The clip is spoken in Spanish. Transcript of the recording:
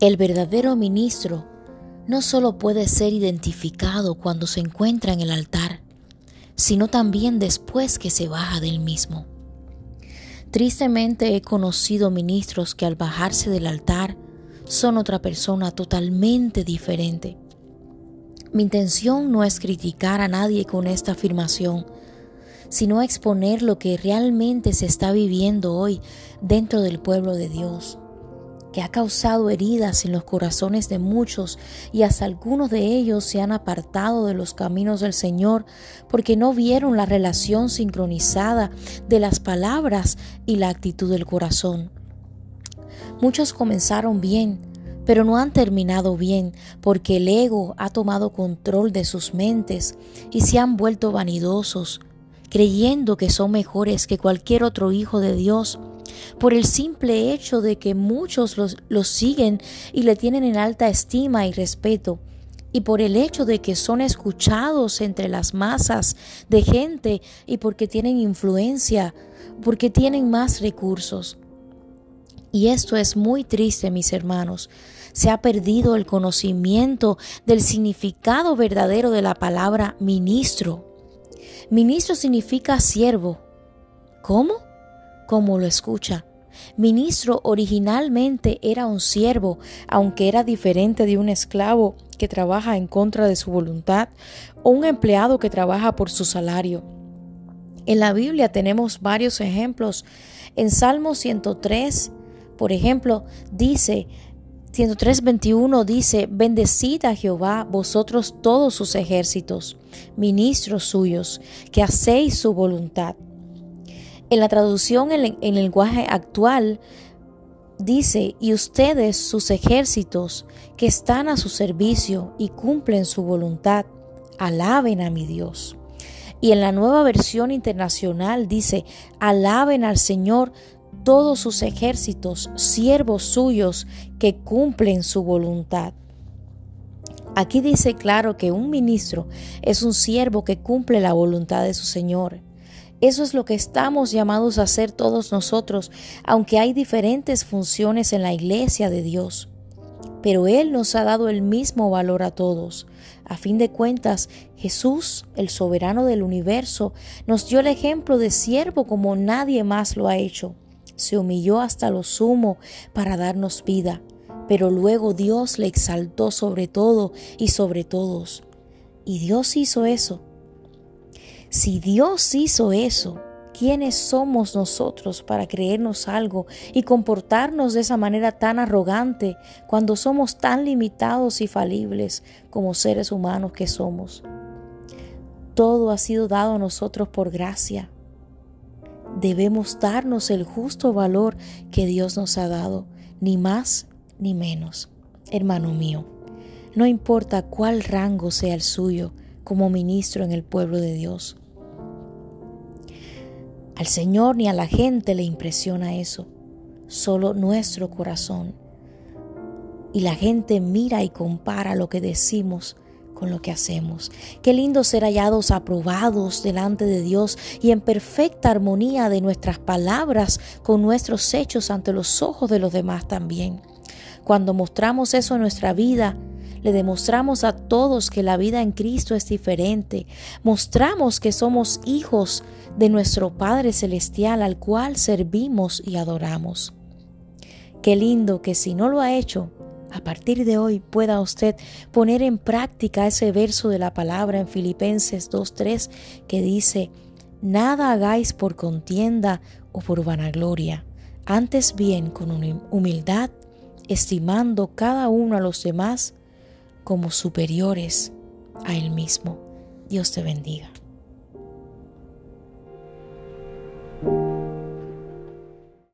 El verdadero ministro no solo puede ser identificado cuando se encuentra en el altar, sino también después que se baja del mismo. Tristemente he conocido ministros que al bajarse del altar son otra persona totalmente diferente. Mi intención no es criticar a nadie con esta afirmación, sino exponer lo que realmente se está viviendo hoy dentro del pueblo de Dios que ha causado heridas en los corazones de muchos y hasta algunos de ellos se han apartado de los caminos del Señor porque no vieron la relación sincronizada de las palabras y la actitud del corazón. Muchos comenzaron bien, pero no han terminado bien porque el ego ha tomado control de sus mentes y se han vuelto vanidosos, creyendo que son mejores que cualquier otro hijo de Dios por el simple hecho de que muchos los, siguen y le tienen en alta estima y respeto, y por el hecho de que son escuchados entre las masas de gente y porque tienen influencia, porque tienen más recursos. Y esto es muy triste, mis hermanos. Se ha perdido el conocimiento del significado verdadero de la palabra ministro. Ministro significa siervo. ¿Cómo? Como lo escucha. Ministro originalmente era un siervo, aunque era diferente de un esclavo que trabaja en contra de su voluntad o un empleado que trabaja por su salario. En la Biblia tenemos varios ejemplos. En Salmo 103, por ejemplo, dice, 103.21 dice, Bendecid a Jehová vosotros todos sus ejércitos, ministros suyos, que hacéis su voluntad. En la traducción en, el lenguaje actual dice, y ustedes, sus ejércitos, que están a su servicio y cumplen su voluntad, alaben a mi Dios. Y en la nueva versión internacional dice, alaben al Señor todos sus ejércitos, siervos suyos, que cumplen su voluntad. Aquí dice claro que un ministro es un siervo que cumple la voluntad de su Señor. Eso es lo que estamos llamados a hacer todos nosotros, aunque hay diferentes funciones en la iglesia de Dios. Pero Él nos ha dado el mismo valor a todos. A fin de cuentas, Jesús, el soberano del universo, nos dio el ejemplo de siervo como nadie más lo ha hecho. Se humilló hasta lo sumo para darnos vida, pero luego Dios le exaltó sobre todo y sobre todos. Y Dios hizo eso si Dios hizo eso, ¿quiénes somos nosotros para creernos algo y comportarnos de esa manera tan arrogante cuando somos tan limitados y falibles como seres humanos que somos? Todo ha sido dado a nosotros por gracia. Debemos darnos el justo valor que Dios nos ha dado, ni más ni menos. Hermano mío, no importa cuál rango sea el suyo como ministro en el pueblo de Dios. Al Señor ni a la gente le impresiona eso, solo nuestro corazón. Y la gente mira y compara lo que decimos con lo que hacemos. Qué lindo ser hallados aprobados delante de Dios y en perfecta armonía de nuestras palabras con nuestros hechos ante los ojos de los demás también. Cuando mostramos eso en nuestra vida, le demostramos a todos que la vida en Cristo es diferente. Mostramos que somos hijos de nuestro Padre Celestial al cual servimos y adoramos. Qué lindo que si no lo ha hecho, a partir de hoy pueda usted poner en práctica ese verso de la palabra en Filipenses 2.3 que dice, Nada hagáis por contienda o por vanagloria, antes bien con humildad, estimando cada uno a los demás como superiores a Él mismo. Dios te bendiga.